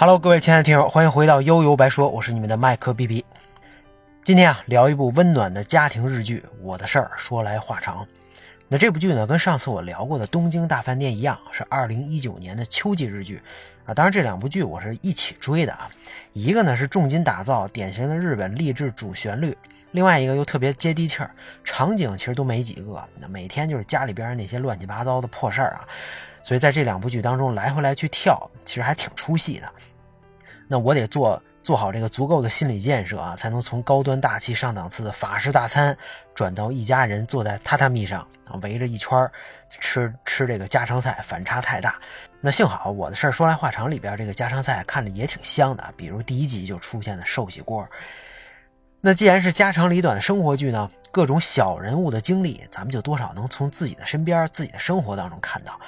Hello，各位亲爱的听友，欢迎回到悠悠白说，我是你们的麦克 B B。今天啊，聊一部温暖的家庭日剧《我的事儿》，说来话长。那这部剧呢，跟上次我聊过的《东京大饭店》一样，是2019年的秋季日剧啊。当然，这两部剧我是一起追的啊。一个呢是重金打造，典型的日本励志主旋律；另外一个又特别接地气儿，场景其实都没几个，那每天就是家里边那些乱七八糟的破事儿啊。所以在这两部剧当中来回来去跳，其实还挺出戏的。那我得做做好这个足够的心理建设啊，才能从高端大气上档次的法式大餐，转到一家人坐在榻榻米上啊，围着一圈吃吃这个家常菜，反差太大。那幸好我的事儿说来话长，里边这个家常菜看着也挺香的，比如第一集就出现的寿喜锅。那既然是家长里短的生活剧呢，各种小人物的经历，咱们就多少能从自己的身边、自己的生活当中看到。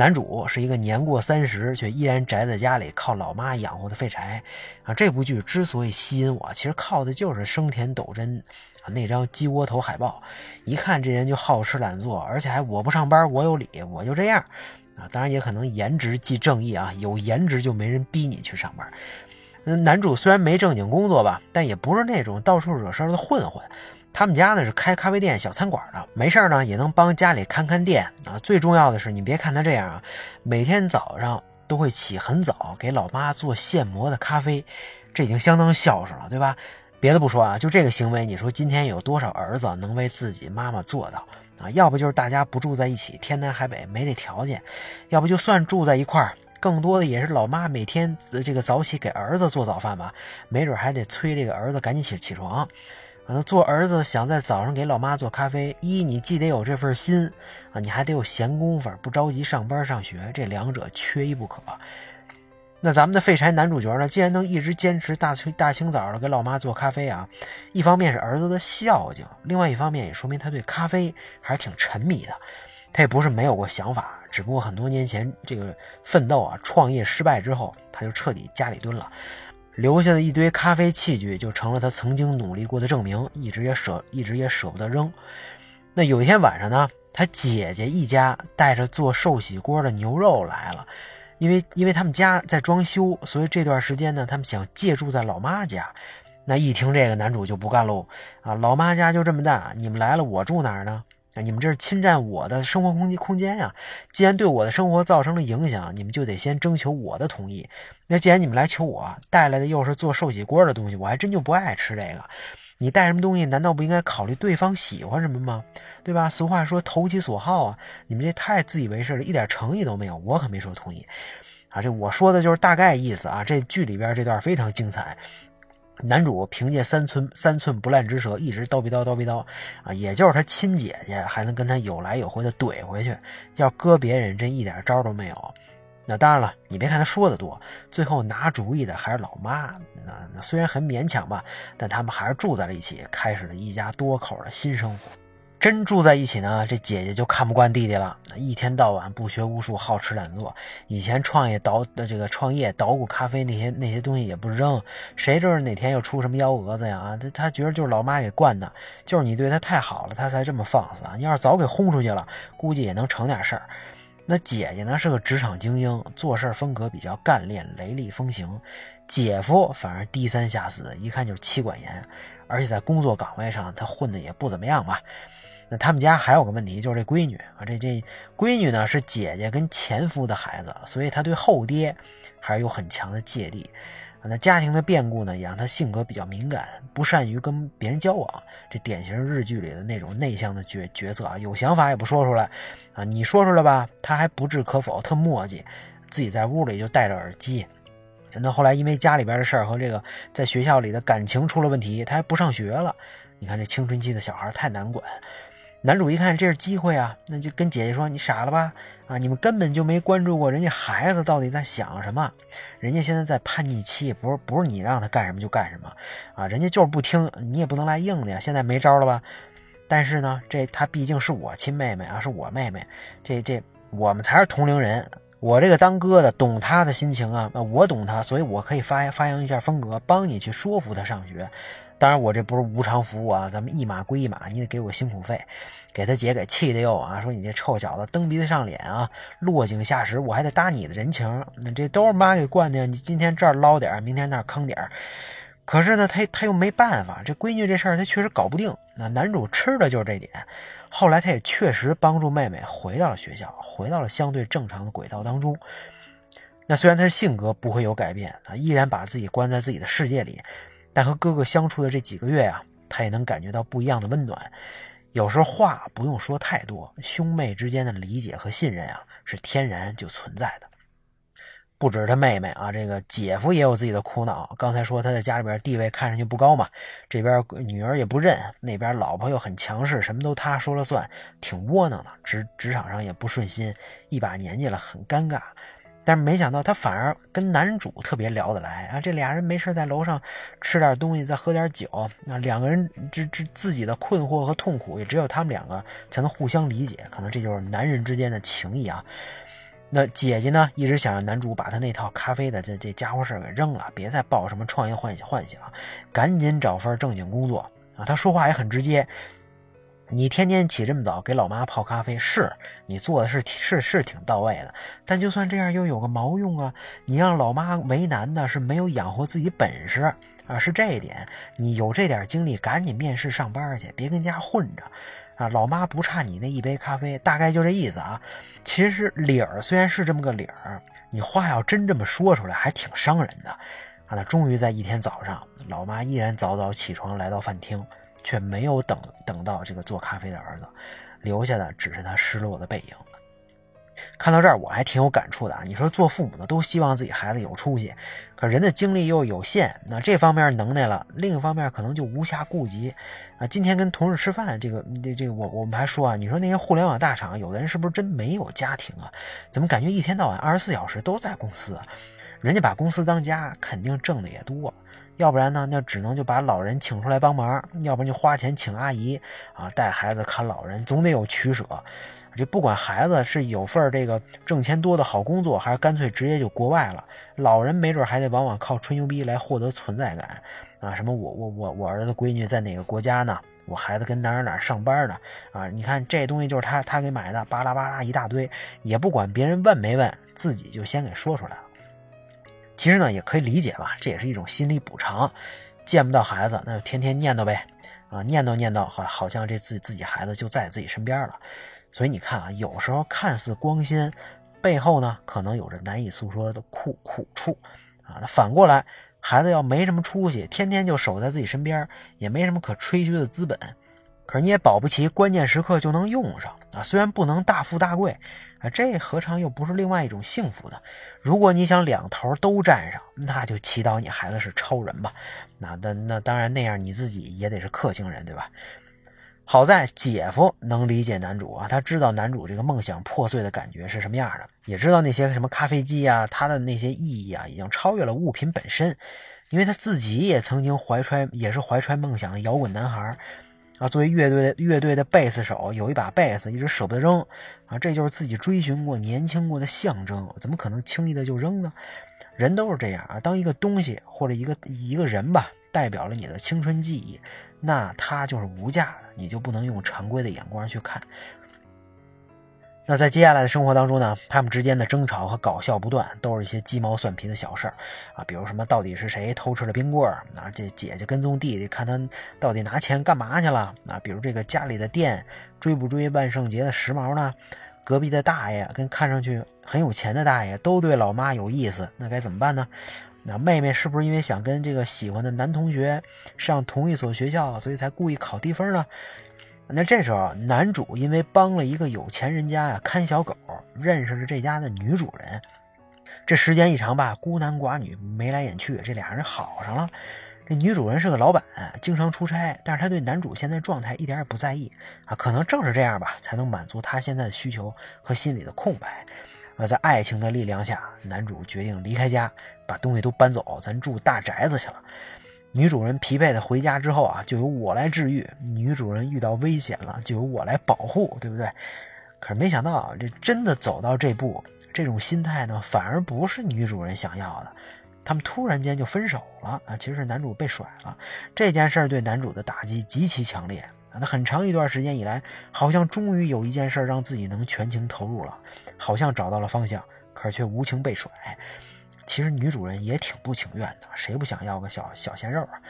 男主是一个年过三十却依然宅在家里靠老妈养活的废柴啊！这部剧之所以吸引我，其实靠的就是生田斗真啊那张鸡窝头海报，一看这人就好吃懒做，而且还我不上班我有理，我就这样啊！当然也可能颜值即正义啊，有颜值就没人逼你去上班。嗯，男主虽然没正经工作吧，但也不是那种到处惹事的混混。他们家呢是开咖啡店、小餐馆的，没事呢也能帮家里看看店啊。最重要的是，你别看他这样啊，每天早上都会起很早给老妈做现磨的咖啡，这已经相当孝顺了，对吧？别的不说啊，就这个行为，你说今天有多少儿子能为自己妈妈做到啊？要不就是大家不住在一起，天南海北没这条件；要不就算住在一块儿，更多的也是老妈每天这个早起给儿子做早饭吧，没准还得催这个儿子赶紧起起床。做儿子想在早上给老妈做咖啡，一你既得有这份心啊，你还得有闲工夫，不着急上班上学，这两者缺一不可。那咱们的废柴男主角呢，既然能一直坚持大清大清早的给老妈做咖啡啊，一方面是儿子的孝敬，另外一方面也说明他对咖啡还是挺沉迷的。他也不是没有过想法，只不过很多年前这个奋斗啊，创业失败之后，他就彻底家里蹲了。留下的一堆咖啡器具就成了他曾经努力过的证明，一直也舍一直也舍不得扔。那有一天晚上呢，他姐姐一家带着做寿喜锅的牛肉来了，因为因为他们家在装修，所以这段时间呢，他们想借住在老妈家。那一听这个，男主就不干喽啊！老妈家就这么大，你们来了，我住哪儿呢？你们这是侵占我的生活空间空间呀！既然对我的生活造成了影响，你们就得先征求我的同意。那既然你们来求我，带来的又是做寿喜锅的东西，我还真就不爱吃这个。你带什么东西，难道不应该考虑对方喜欢什么吗？对吧？俗话说投其所好啊！你们这太自以为是了，一点诚意都没有。我可没说同意啊！这我说的就是大概意思啊！这剧里边这段非常精彩。男主凭借三寸三寸不烂之舌，一直叨逼叨叨逼叨，啊，也就是他亲姐姐还能跟他有来有回的怼回去，要搁别人真一点招都没有。那当然了，你别看他说的多，最后拿主意的还是老妈。那那虽然很勉强吧，但他们还是住在了一起，开始了一家多口的新生活。真住在一起呢，这姐姐就看不惯弟弟了。一天到晚不学无术，好吃懒做。以前创业捣的这个创业捣鼓咖啡那些那些东西也不扔，谁知道哪天又出什么幺蛾子呀？啊，他他觉得就是老妈给惯的，就是你对他太好了，他才这么放肆啊！你要是早给轰出去了，估计也能成点事儿。那姐姐呢是个职场精英，做事风格比较干练、雷厉风行。姐夫反而低三下四，一看就是妻管严，而且在工作岗位上他混的也不怎么样吧。那他们家还有个问题，就是这闺女啊，这这闺女呢是姐姐跟前夫的孩子，所以她对后爹还是有很强的芥蒂。那家庭的变故呢，也让她性格比较敏感，不善于跟别人交往。这典型日剧里的那种内向的角角色啊，有想法也不说出来啊，你说出来吧，她还不置可否，特磨叽，自己在屋里就戴着耳机。那后来因为家里边的事儿和这个在学校里的感情出了问题，她还不上学了。你看这青春期的小孩太难管。男主一看这是机会啊，那就跟姐姐说：“你傻了吧？啊，你们根本就没关注过人家孩子到底在想什么，人家现在在叛逆期，不是不是你让他干什么就干什么，啊，人家就是不听，你也不能来硬的呀。现在没招了吧？但是呢，这他毕竟是我亲妹妹啊，是我妹妹，这这我们才是同龄人，我这个当哥的懂他的心情啊，我懂他，所以我可以发发扬一下风格，帮你去说服他上学。”当然我这不是无偿服务啊，咱们一码归一码，你得给我辛苦费。给他姐给气的哟啊，说你这臭小子蹬鼻子上脸啊，落井下石，我还得搭你的人情，那这都是妈给惯的。你今天这儿捞点儿，明天那儿坑点儿可是呢，他他又没办法，这闺女这事儿他确实搞不定。那男主吃的就是这点。后来他也确实帮助妹妹回到了学校，回到了相对正常的轨道当中。那虽然他的性格不会有改变啊，依然把自己关在自己的世界里，但和哥哥相处的这几个月呀，他也能感觉到不一样的温暖。有时候话不用说太多，兄妹之间的理解和信任啊，是天然就存在的。不止他妹妹啊，这个姐夫也有自己的苦恼。刚才说他在家里边地位看上去不高嘛，这边女儿也不认，那边老婆又很强势，什么都他说了算，挺窝囊的。职职场上也不顺心，一把年纪了，很尴尬。但是没想到他反而跟男主特别聊得来啊！这俩人没事在楼上吃点东西，再喝点酒，那两个人这这自己的困惑和痛苦，也只有他们两个才能互相理解。可能这就是男人之间的情谊啊。那姐姐呢，一直想让男主把他那套咖啡的这这家伙事给扔了，别再抱什么创业幻想幻想，赶紧找份正经工作啊！他说话也很直接，你天天起这么早给老妈泡咖啡，是你做的是是是挺到位的，但就算这样又有个毛用啊？你让老妈为难的是没有养活自己本事啊，是这一点。你有这点精力，赶紧面试上班去，别跟家混着。啊，老妈不差你那一杯咖啡，大概就这意思啊。其实理儿虽然是这么个理儿，你话要真这么说出来，还挺伤人的。啊，那终于在一天早上，老妈依然早早起床来到饭厅，却没有等等到这个做咖啡的儿子，留下的只是他失落的背影。看到这儿，我还挺有感触的啊！你说做父母的都希望自己孩子有出息，可人的精力又有限，那这方面能耐了，另一方面可能就无暇顾及啊。今天跟同事吃饭，这个这这个我我们还说啊，你说那些互联网大厂，有的人是不是真没有家庭啊？怎么感觉一天到晚二十四小时都在公司啊？人家把公司当家，肯定挣的也多，要不然呢，那只能就把老人请出来帮忙，要不然就花钱请阿姨啊带孩子看老人，总得有取舍。这不管孩子是有份这个挣钱多的好工作，还是干脆直接就国外了，老人没准还得往往靠吹牛逼来获得存在感啊！什么我我我我儿子闺女在哪个国家呢？我孩子跟哪儿哪儿上班呢？啊！你看这东西就是他他给买的，巴拉巴拉一大堆，也不管别人问没问，自己就先给说出来了。其实呢，也可以理解吧，这也是一种心理补偿。见不到孩子，那就天天念叨呗，啊，念叨念叨，好好像这自自己孩子就在自己身边了。所以你看啊，有时候看似光鲜，背后呢可能有着难以诉说的苦苦处啊。那反过来，孩子要没什么出息，天天就守在自己身边，也没什么可吹嘘的资本，可是你也保不齐关键时刻就能用上啊。虽然不能大富大贵啊，这何尝又不是另外一种幸福的？如果你想两头都占上，那就祈祷你孩子是超人吧。那那那当然，那样你自己也得是克星人，对吧？好在姐夫能理解男主啊，他知道男主这个梦想破碎的感觉是什么样的，也知道那些什么咖啡机啊，它的那些意义啊，已经超越了物品本身，因为他自己也曾经怀揣，也是怀揣梦想的摇滚男孩啊。作为乐队乐队的贝斯手，有一把贝斯一直舍不得扔啊，这就是自己追寻过、年轻过的象征，怎么可能轻易的就扔呢？人都是这样啊，当一个东西或者一个一个人吧，代表了你的青春记忆。那它就是无价的，你就不能用常规的眼光去看。那在接下来的生活当中呢，他们之间的争吵和搞笑不断，都是一些鸡毛蒜皮的小事儿啊，比如什么到底是谁偷吃了冰棍儿啊？这姐姐跟踪弟弟，看他到底拿钱干嘛去了啊？比如这个家里的店追不追万圣节的时髦呢？隔壁的大爷跟看上去很有钱的大爷都对老妈有意思，那该怎么办呢？那妹妹是不是因为想跟这个喜欢的男同学上同一所学校，所以才故意考低分呢？那这时候男主因为帮了一个有钱人家呀看小狗，认识了这家的女主人。这时间一长吧，孤男寡女眉来眼去，这俩人好上了。这女主人是个老板，经常出差，但是她对男主现在状态一点也不在意啊。可能正是这样吧，才能满足她现在的需求和心里的空白。而在爱情的力量下，男主决定离开家，把东西都搬走，咱住大宅子去了。女主人疲惫的回家之后啊，就由我来治愈；女主人遇到危险了，就由我来保护，对不对？可是没想到啊，这真的走到这步，这种心态呢，反而不是女主人想要的。他们突然间就分手了啊！其实是男主被甩了，这件事儿对男主的打击极其强烈啊！那很长一段时间以来，好像终于有一件事让自己能全情投入了，好像找到了方向，可是却无情被甩。其实女主人也挺不情愿的，谁不想要个小小鲜肉啊？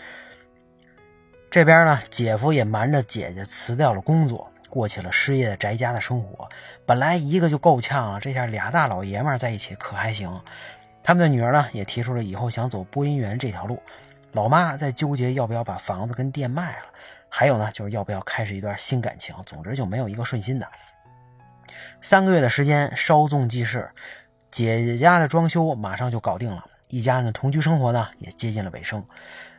这边呢，姐夫也瞒着姐姐辞掉了工作。过起了失业宅家的生活，本来一个就够呛了，这下俩大老爷们在一起可还行？他们的女儿呢，也提出了以后想走播音员这条路。老妈在纠结要不要把房子跟店卖了，还有呢，就是要不要开始一段新感情。总之就没有一个顺心的。三个月的时间稍纵即逝，姐姐家的装修马上就搞定了，一家人的同居生活呢也接近了尾声。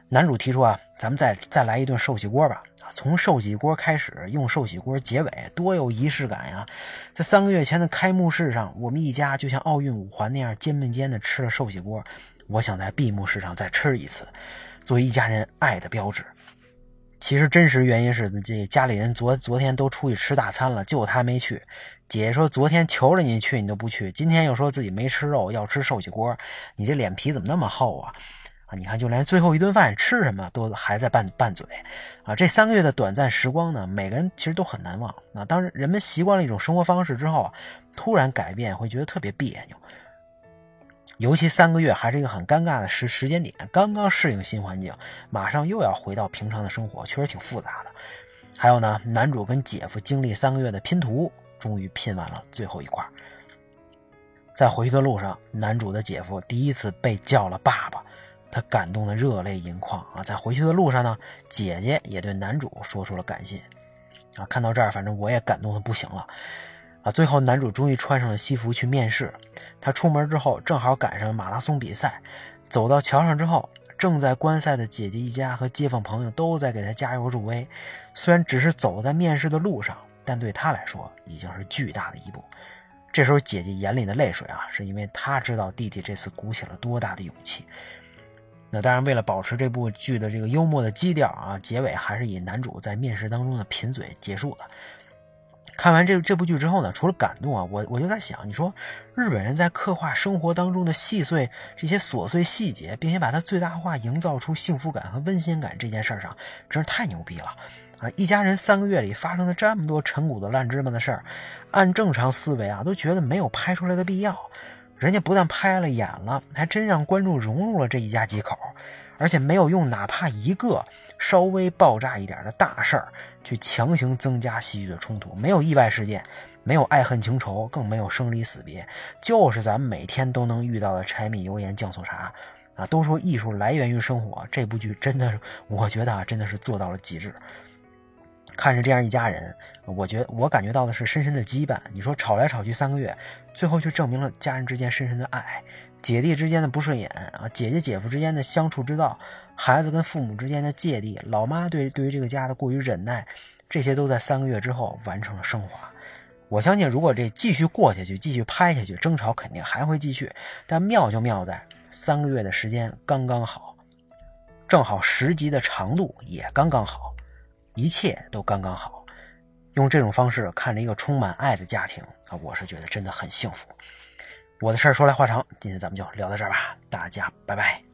男主提出啊，咱们再再来一顿寿喜锅吧。从寿喜锅开始，用寿喜锅结尾，多有仪式感呀！在三个月前的开幕式上，我们一家就像奥运五环那样肩并肩的吃了寿喜锅。我想在闭幕式上再吃一次，作为一家人爱的标志。其实真实原因是，这家里人昨昨天都出去吃大餐了，就他没去。姐姐说，昨天求着你去，你都不去，今天又说自己没吃肉，要吃寿喜锅，你这脸皮怎么那么厚啊？啊你看，就连最后一顿饭吃什么都还在拌拌嘴，啊，这三个月的短暂时光呢，每个人其实都很难忘。啊，当人们习惯了一种生活方式之后，突然改变会觉得特别别扭。尤其三个月还是一个很尴尬的时时间点，刚刚适应新环境，马上又要回到平常的生活，确实挺复杂的。还有呢，男主跟姐夫经历三个月的拼图，终于拼完了最后一块。在回去的路上，男主的姐夫第一次被叫了爸爸。他感动的热泪盈眶啊！在回去的路上呢，姐姐也对男主说出了感谢啊！看到这儿，反正我也感动的不行了啊！最后，男主终于穿上了西服去面试。他出门之后，正好赶上马拉松比赛。走到桥上之后，正在观赛的姐姐一家和街坊朋友都在给他加油助威。虽然只是走在面试的路上，但对他来说已经是巨大的一步。这时候，姐姐眼里的泪水啊，是因为她知道弟弟这次鼓起了多大的勇气。那当然，为了保持这部剧的这个幽默的基调啊，结尾还是以男主在面试当中的贫嘴结束了。看完这这部剧之后呢，除了感动啊，我我就在想，你说日本人在刻画生活当中的细碎这些琐碎细节，并且把它最大化，营造出幸福感和温馨感这件事儿上，真是太牛逼了啊！一家人三个月里发生了这么多陈谷的烂芝麻的事儿，按正常思维啊，都觉得没有拍出来的必要。人家不但拍了演了，还真让观众融入了这一家几口，而且没有用哪怕一个稍微爆炸一点的大事儿去强行增加戏剧的冲突，没有意外事件，没有爱恨情仇，更没有生离死别，就是咱们每天都能遇到的柴米油盐酱醋茶啊！都说艺术来源于生活，这部剧真的，我觉得啊，真的是做到了极致。看着这样一家人，我觉我感觉到的是深深的羁绊。你说吵来吵去三个月，最后却证明了家人之间深深的爱，姐弟之间的不顺眼啊，姐姐姐夫之间的相处之道，孩子跟父母之间的芥蒂，老妈对对于这个家的过于忍耐，这些都在三个月之后完成了升华。我相信，如果这继续过下去，继续拍下去，争吵肯定还会继续。但妙就妙在三个月的时间刚刚好，正好十集的长度也刚刚好。一切都刚刚好，用这种方式看着一个充满爱的家庭啊，我是觉得真的很幸福。我的事儿说来话长，今天咱们就聊到这儿吧，大家拜拜。